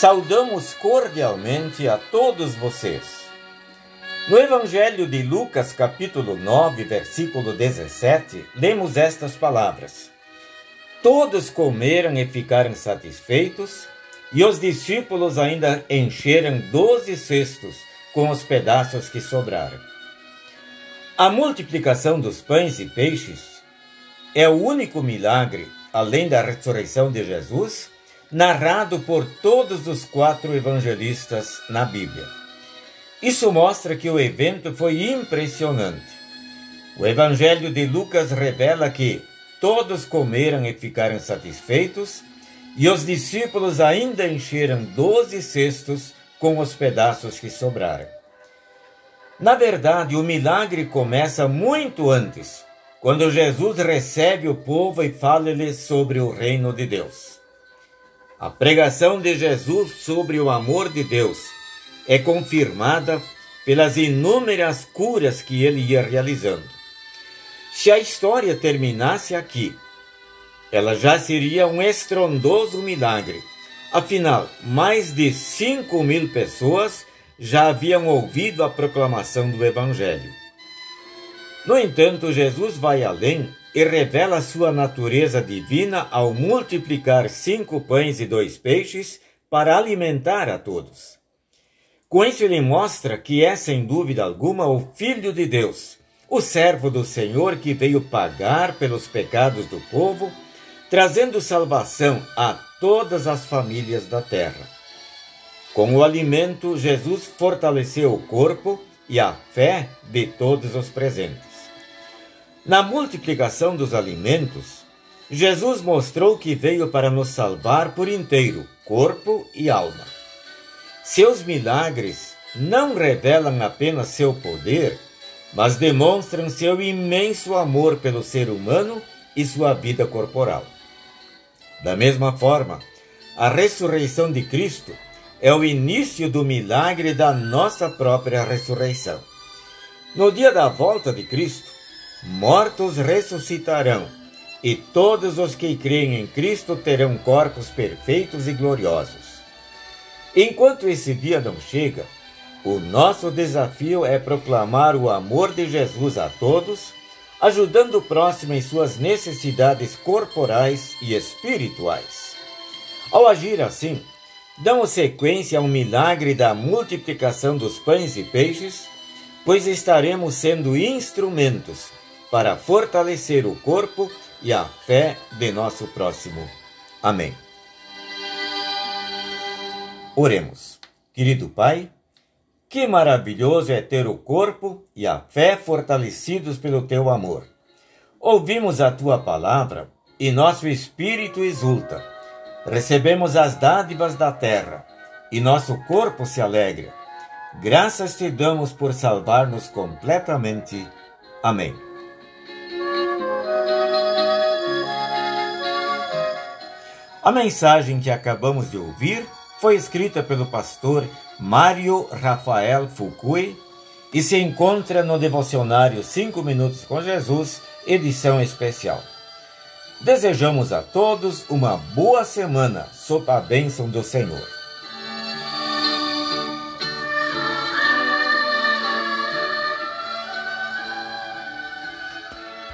Saudamos cordialmente a todos vocês. No Evangelho de Lucas, capítulo 9, versículo 17, lemos estas palavras: Todos comeram e ficaram satisfeitos, e os discípulos ainda encheram doze cestos com os pedaços que sobraram. A multiplicação dos pães e peixes é o único milagre, além da ressurreição de Jesus, narrado por todos os quatro evangelistas na Bíblia. Isso mostra que o evento foi impressionante. O Evangelho de Lucas revela que todos comeram e ficaram satisfeitos, e os discípulos ainda encheram doze cestos com os pedaços que sobraram. Na verdade, o milagre começa muito antes, quando Jesus recebe o povo e fala-lhes sobre o reino de Deus. A pregação de Jesus sobre o amor de Deus é confirmada pelas inúmeras curas que ele ia realizando. Se a história terminasse aqui, ela já seria um estrondoso milagre. Afinal, mais de 5 mil pessoas já haviam ouvido a proclamação do Evangelho. No entanto, Jesus vai além e revela sua natureza divina ao multiplicar cinco pães e dois peixes para alimentar a todos. Com isso, ele mostra que é, sem dúvida alguma, o Filho de Deus, o servo do Senhor que veio pagar pelos pecados do povo, trazendo salvação a todas as famílias da terra. Com o alimento, Jesus fortaleceu o corpo e a fé de todos os presentes. Na multiplicação dos alimentos, Jesus mostrou que veio para nos salvar por inteiro, corpo e alma. Seus milagres não revelam apenas seu poder, mas demonstram seu imenso amor pelo ser humano e sua vida corporal. Da mesma forma, a ressurreição de Cristo é o início do milagre da nossa própria ressurreição. No dia da volta de Cristo, mortos ressuscitarão, e todos os que creem em Cristo terão corpos perfeitos e gloriosos. Enquanto esse dia não chega, o nosso desafio é proclamar o amor de Jesus a todos, ajudando o próximo em suas necessidades corporais e espirituais. Ao agir assim, damos sequência ao milagre da multiplicação dos pães e peixes, pois estaremos sendo instrumentos para fortalecer o corpo e a fé de nosso próximo. Amém. Oremos. Querido Pai, que maravilhoso é ter o corpo e a fé fortalecidos pelo teu amor. Ouvimos a tua palavra e nosso espírito exulta. Recebemos as dádivas da terra e nosso corpo se alegra. Graças te damos por salvar-nos completamente. Amém. A mensagem que acabamos de ouvir foi escrita pelo pastor Mário Rafael Fukui e se encontra no devocionário 5 Minutos com Jesus, edição especial. Desejamos a todos uma boa semana sob a bênção do Senhor.